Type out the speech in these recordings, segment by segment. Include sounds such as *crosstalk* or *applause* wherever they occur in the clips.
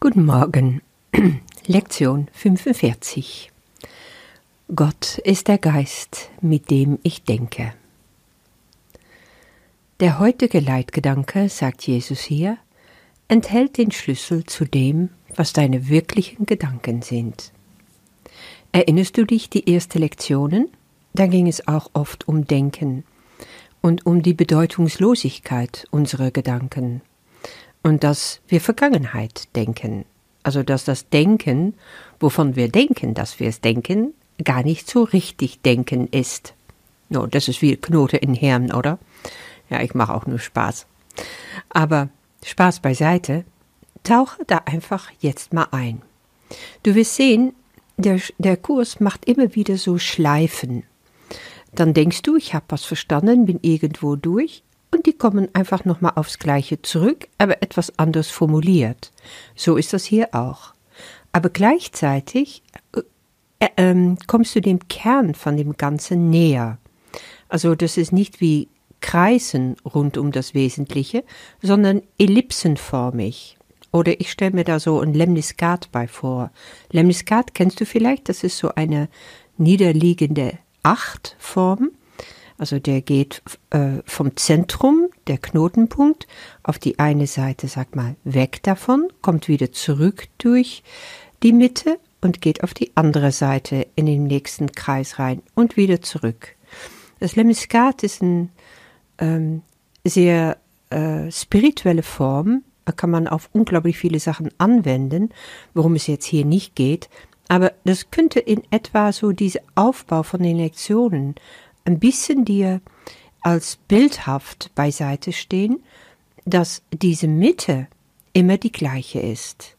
Guten Morgen. *clears throat* Lektion 45. Gott ist der Geist, mit dem ich denke. Der heutige Leitgedanke, sagt Jesus hier, enthält den Schlüssel zu dem, was deine wirklichen Gedanken sind. Erinnerst du dich die ersten Lektionen? Da ging es auch oft um Denken und um die Bedeutungslosigkeit unserer Gedanken und dass wir Vergangenheit denken. Also dass das Denken, wovon wir denken, dass wir es denken, gar nicht so richtig denken ist. No, das ist wie Knote in Hirn, oder? Ja, ich mache auch nur Spaß. Aber Spaß beiseite, tauche da einfach jetzt mal ein. Du wirst sehen, der, der Kurs macht immer wieder so Schleifen. Dann denkst du, ich habe was verstanden, bin irgendwo durch, und die kommen einfach nochmal aufs Gleiche zurück, aber etwas anders formuliert. So ist das hier auch. Aber gleichzeitig äh, äh, kommst du dem Kern von dem Ganzen näher. Also das ist nicht wie Kreisen rund um das Wesentliche, sondern ellipsenförmig. Oder ich stelle mir da so ein Lemniskat bei vor. Lemniskat kennst du vielleicht? Das ist so eine niederliegende Achtform also der geht äh, vom Zentrum, der Knotenpunkt, auf die eine Seite, sag mal, weg davon, kommt wieder zurück durch die Mitte und geht auf die andere Seite in den nächsten Kreis rein und wieder zurück. Das Lemniskat ist eine ähm, sehr äh, spirituelle Form, kann man auf unglaublich viele Sachen anwenden, worum es jetzt hier nicht geht. Aber das könnte in etwa so dieser Aufbau von den Lektionen ein bisschen dir als bildhaft beiseite stehen, dass diese Mitte immer die gleiche ist.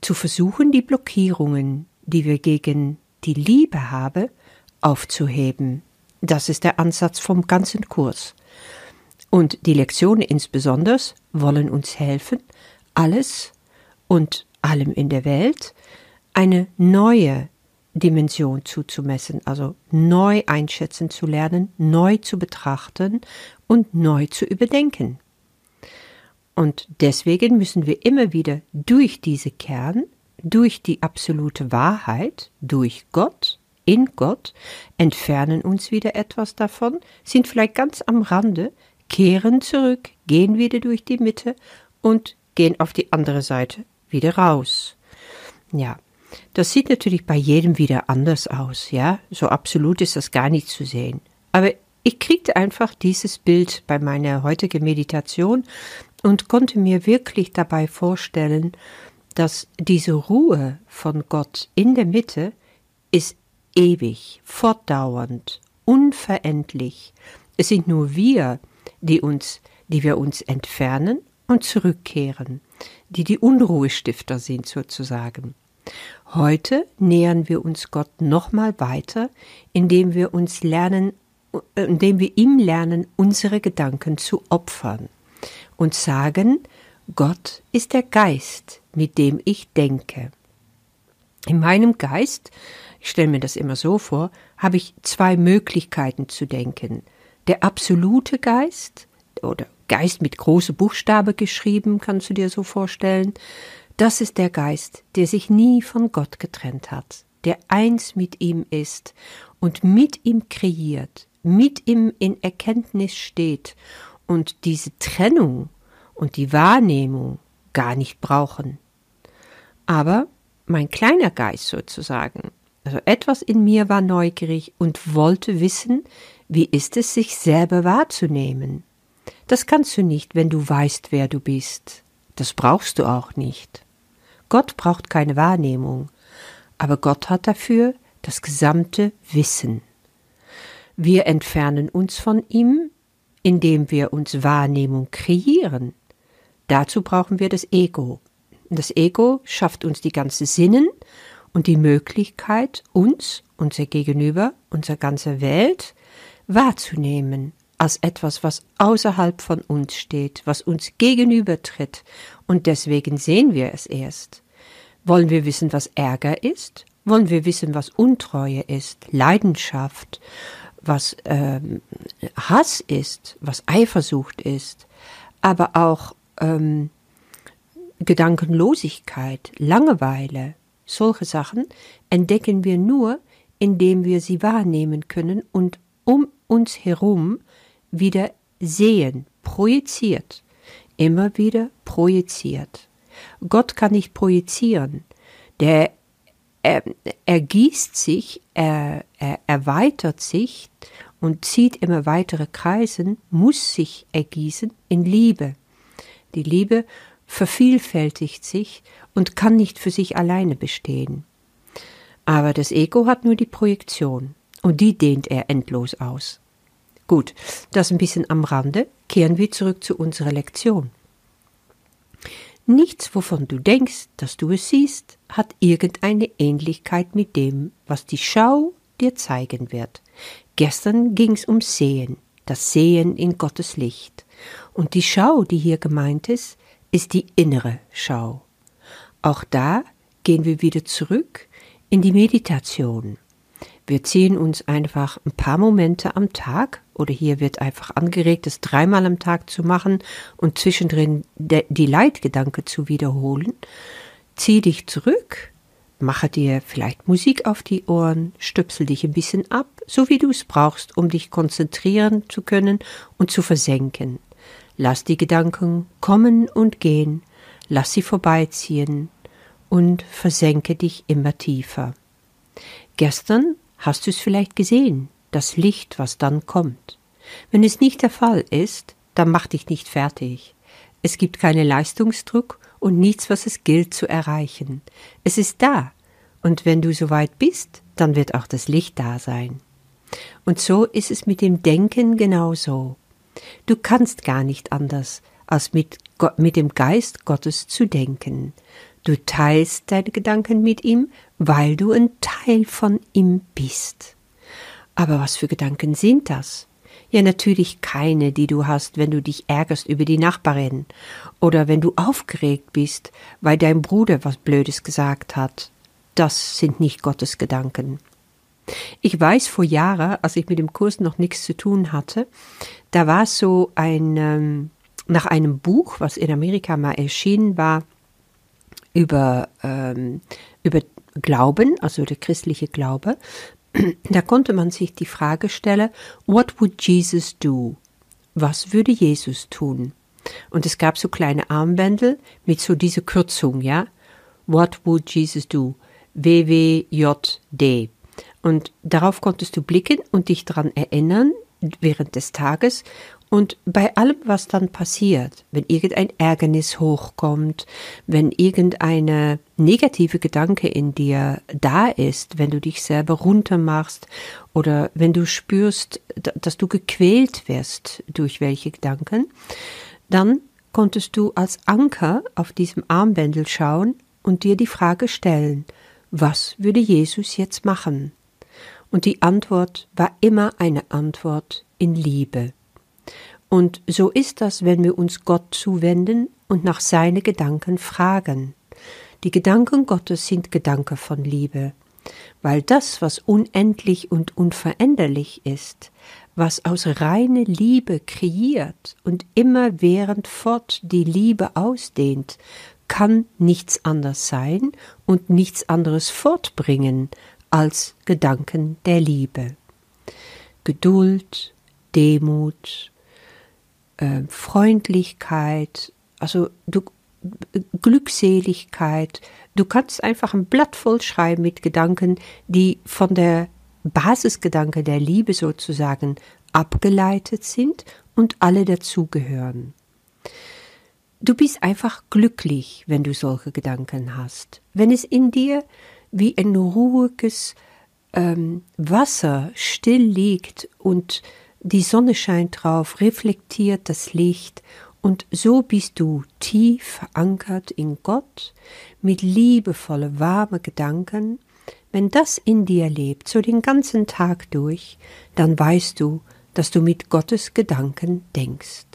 Zu versuchen, die Blockierungen, die wir gegen die Liebe haben, aufzuheben. Das ist der Ansatz vom ganzen Kurs. Und die Lektionen insbesondere wollen uns helfen, alles und allem in der Welt eine neue Dimension zuzumessen, also neu einschätzen zu lernen, neu zu betrachten und neu zu überdenken. Und deswegen müssen wir immer wieder durch diese Kern, durch die absolute Wahrheit, durch Gott, in Gott, entfernen uns wieder etwas davon, sind vielleicht ganz am Rande, kehren zurück, gehen wieder durch die Mitte und gehen auf die andere Seite wieder raus. Ja, das sieht natürlich bei jedem wieder anders aus, ja. So absolut ist das gar nicht zu sehen. Aber ich kriegte einfach dieses Bild bei meiner heutigen Meditation und konnte mir wirklich dabei vorstellen, dass diese Ruhe von Gott in der Mitte ist ewig, fortdauernd, unverendlich. Es sind nur wir, die uns, die wir uns entfernen und zurückkehren, die die Unruhestifter sind sozusagen. Heute nähern wir uns Gott nochmal weiter, indem wir uns lernen, äh, indem wir ihm lernen, unsere Gedanken zu opfern und sagen, Gott ist der Geist, mit dem ich denke. In meinem Geist, ich stelle mir das immer so vor, habe ich zwei Möglichkeiten zu denken. Der absolute Geist oder Geist mit große Buchstabe geschrieben, kannst du dir so vorstellen, das ist der Geist, der sich nie von Gott getrennt hat, der eins mit ihm ist und mit ihm kreiert, mit ihm in Erkenntnis steht und diese Trennung und die Wahrnehmung gar nicht brauchen. Aber mein kleiner Geist sozusagen, also etwas in mir war neugierig und wollte wissen, wie ist es, sich selber wahrzunehmen. Das kannst du nicht, wenn du weißt, wer du bist. Das brauchst du auch nicht. Gott braucht keine Wahrnehmung, aber Gott hat dafür das gesamte Wissen. Wir entfernen uns von ihm, indem wir uns Wahrnehmung kreieren. Dazu brauchen wir das Ego. Das Ego schafft uns die ganze Sinnen und die Möglichkeit, uns, unser Gegenüber, unsere ganze Welt wahrzunehmen als etwas, was außerhalb von uns steht, was uns gegenübertritt, und deswegen sehen wir es erst. Wollen wir wissen, was Ärger ist? Wollen wir wissen, was Untreue ist, Leidenschaft, was ähm, Hass ist, was Eifersucht ist, aber auch ähm, Gedankenlosigkeit, Langeweile, solche Sachen entdecken wir nur, indem wir sie wahrnehmen können und um uns herum wieder sehen, projiziert, immer wieder projiziert. Gott kann nicht projizieren, der er, ergießt sich, er, er erweitert sich und zieht immer weitere Kreisen, muss sich ergießen in Liebe. Die Liebe vervielfältigt sich und kann nicht für sich alleine bestehen. Aber das Ego hat nur die Projektion und die dehnt er endlos aus. Gut, das ein bisschen am Rande, kehren wir zurück zu unserer Lektion. Nichts, wovon du denkst, dass du es siehst, hat irgendeine Ähnlichkeit mit dem, was die Schau dir zeigen wird. Gestern ging's um Sehen, das Sehen in Gottes Licht. Und die Schau, die hier gemeint ist, ist die innere Schau. Auch da gehen wir wieder zurück in die Meditation. Wir ziehen uns einfach ein paar Momente am Tag oder hier wird einfach angeregt, es dreimal am Tag zu machen und zwischendrin die Leitgedanke zu wiederholen. Zieh dich zurück, mache dir vielleicht Musik auf die Ohren, stöpsel dich ein bisschen ab, so wie du es brauchst, um dich konzentrieren zu können und zu versenken. Lass die Gedanken kommen und gehen, lass sie vorbeiziehen und versenke dich immer tiefer. Gestern hast du es vielleicht gesehen, das Licht, was dann kommt. Wenn es nicht der Fall ist, dann mach dich nicht fertig. Es gibt keinen Leistungsdruck und nichts, was es gilt zu erreichen. Es ist da, und wenn du soweit bist, dann wird auch das Licht da sein. Und so ist es mit dem Denken genauso. Du kannst gar nicht anders, als mit, mit dem Geist Gottes zu denken. Du teilst deine Gedanken mit ihm, weil du ein Teil von ihm bist. Aber was für Gedanken sind das? Ja, natürlich keine, die du hast, wenn du dich ärgerst über die Nachbarin oder wenn du aufgeregt bist, weil dein Bruder was Blödes gesagt hat. Das sind nicht Gottes Gedanken. Ich weiß vor Jahren, als ich mit dem Kurs noch nichts zu tun hatte, da war es so ein, ähm, nach einem Buch, was in Amerika mal erschienen war, über, ähm, über Glauben, also der christliche Glaube, da konnte man sich die Frage stellen, what would Jesus do? Was würde Jesus tun? Und es gab so kleine Armbändel mit so dieser Kürzung, ja? What would Jesus do? WWJD. Und darauf konntest du blicken und dich daran erinnern während des Tages und bei allem, was dann passiert, wenn irgendein Ärgernis hochkommt, wenn irgendeine negative Gedanke in dir da ist, wenn du dich selber runtermachst oder wenn du spürst, dass du gequält wirst durch welche Gedanken, dann konntest du als Anker auf diesem Armbändel schauen und dir die Frage stellen, was würde Jesus jetzt machen? Und die Antwort war immer eine Antwort in Liebe. Und so ist das, wenn wir uns Gott zuwenden und nach seine Gedanken fragen. Die Gedanken Gottes sind Gedanken von Liebe, weil das, was unendlich und unveränderlich ist, was aus reiner Liebe kreiert und immerwährend fort die Liebe ausdehnt, kann nichts anderes sein und nichts anderes fortbringen als Gedanken der Liebe. Geduld, Demut, äh, Freundlichkeit, also du, Glückseligkeit. Du kannst einfach ein Blatt voll schreiben mit Gedanken, die von der Basisgedanke der Liebe sozusagen abgeleitet sind und alle dazugehören. Du bist einfach glücklich, wenn du solche Gedanken hast. Wenn es in dir wie ein ruhiges ähm, Wasser still liegt und die Sonne scheint drauf, reflektiert das Licht und so bist du tief verankert in Gott mit liebevolle, warme Gedanken. Wenn das in dir lebt, so den ganzen Tag durch, dann weißt du, dass du mit Gottes Gedanken denkst.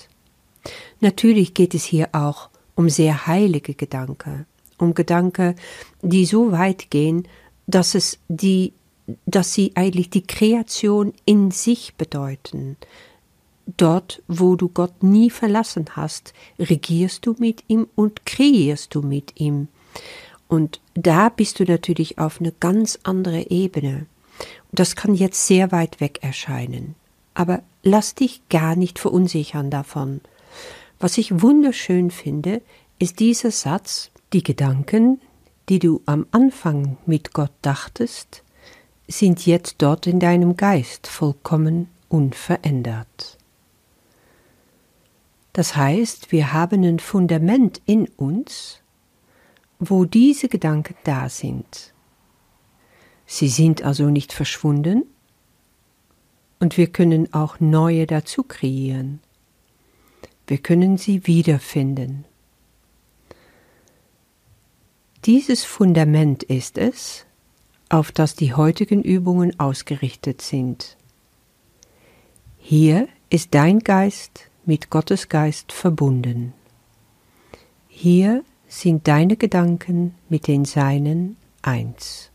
Natürlich geht es hier auch um sehr heilige Gedanken, um Gedanken, die so weit gehen, dass es die dass sie eigentlich die Kreation in sich bedeuten. dort, wo du Gott nie verlassen hast, regierst du mit ihm und kreierst du mit ihm. Und da bist du natürlich auf eine ganz andere Ebene. Das kann jetzt sehr weit weg erscheinen. Aber lass dich gar nicht verunsichern davon. Was ich wunderschön finde, ist dieser Satz, die Gedanken, die du am Anfang mit Gott dachtest, sind jetzt dort in deinem Geist vollkommen unverändert. Das heißt, wir haben ein Fundament in uns, wo diese Gedanken da sind. Sie sind also nicht verschwunden und wir können auch neue dazu kreieren. Wir können sie wiederfinden. Dieses Fundament ist es, auf das die heutigen Übungen ausgerichtet sind. Hier ist dein Geist mit Gottes Geist verbunden. Hier sind deine Gedanken mit den Seinen eins.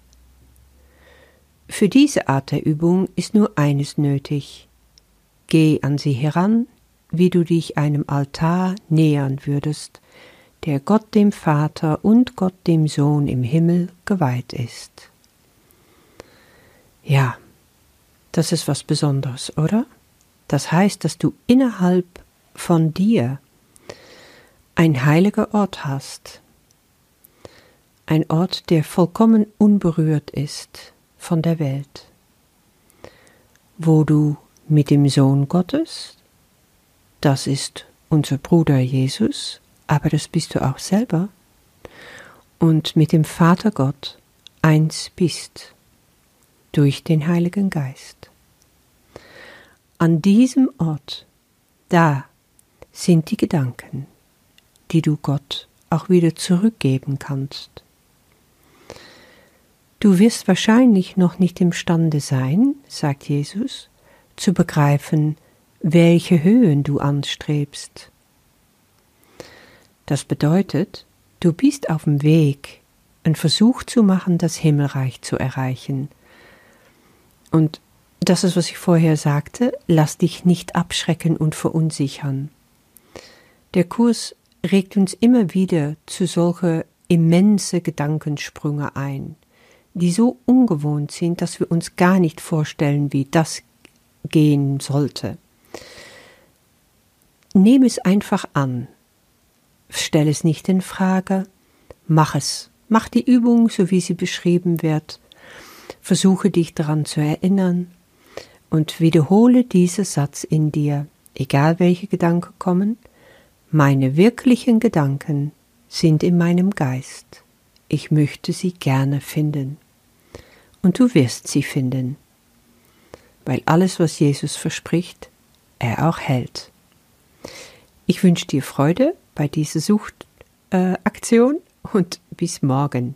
Für diese Art der Übung ist nur eines nötig. Geh an sie heran, wie du dich einem Altar nähern würdest, der Gott dem Vater und Gott dem Sohn im Himmel geweiht ist. Ja, das ist was Besonderes, oder? Das heißt, dass du innerhalb von dir ein heiliger Ort hast, ein Ort, der vollkommen unberührt ist von der Welt, wo du mit dem Sohn Gottes, das ist unser Bruder Jesus, aber das bist du auch selber, und mit dem Vater Gott eins bist durch den Heiligen Geist. An diesem Ort, da sind die Gedanken, die du Gott auch wieder zurückgeben kannst. Du wirst wahrscheinlich noch nicht imstande sein, sagt Jesus, zu begreifen, welche Höhen du anstrebst. Das bedeutet, du bist auf dem Weg, einen Versuch zu machen, das Himmelreich zu erreichen. Und das ist, was ich vorher sagte, lass dich nicht abschrecken und verunsichern. Der Kurs regt uns immer wieder zu solche immense Gedankensprünge ein, die so ungewohnt sind, dass wir uns gar nicht vorstellen, wie das gehen sollte. Nehm es einfach an, stell es nicht in Frage, mach es, mach die Übung, so wie sie beschrieben wird, versuche dich daran zu erinnern und wiederhole diesen Satz in dir, egal welche Gedanken kommen, meine wirklichen Gedanken sind in meinem Geist. Ich möchte sie gerne finden. Und du wirst sie finden, weil alles, was Jesus verspricht, er auch hält. Ich wünsche dir Freude bei dieser Suchtaktion äh, und bis morgen.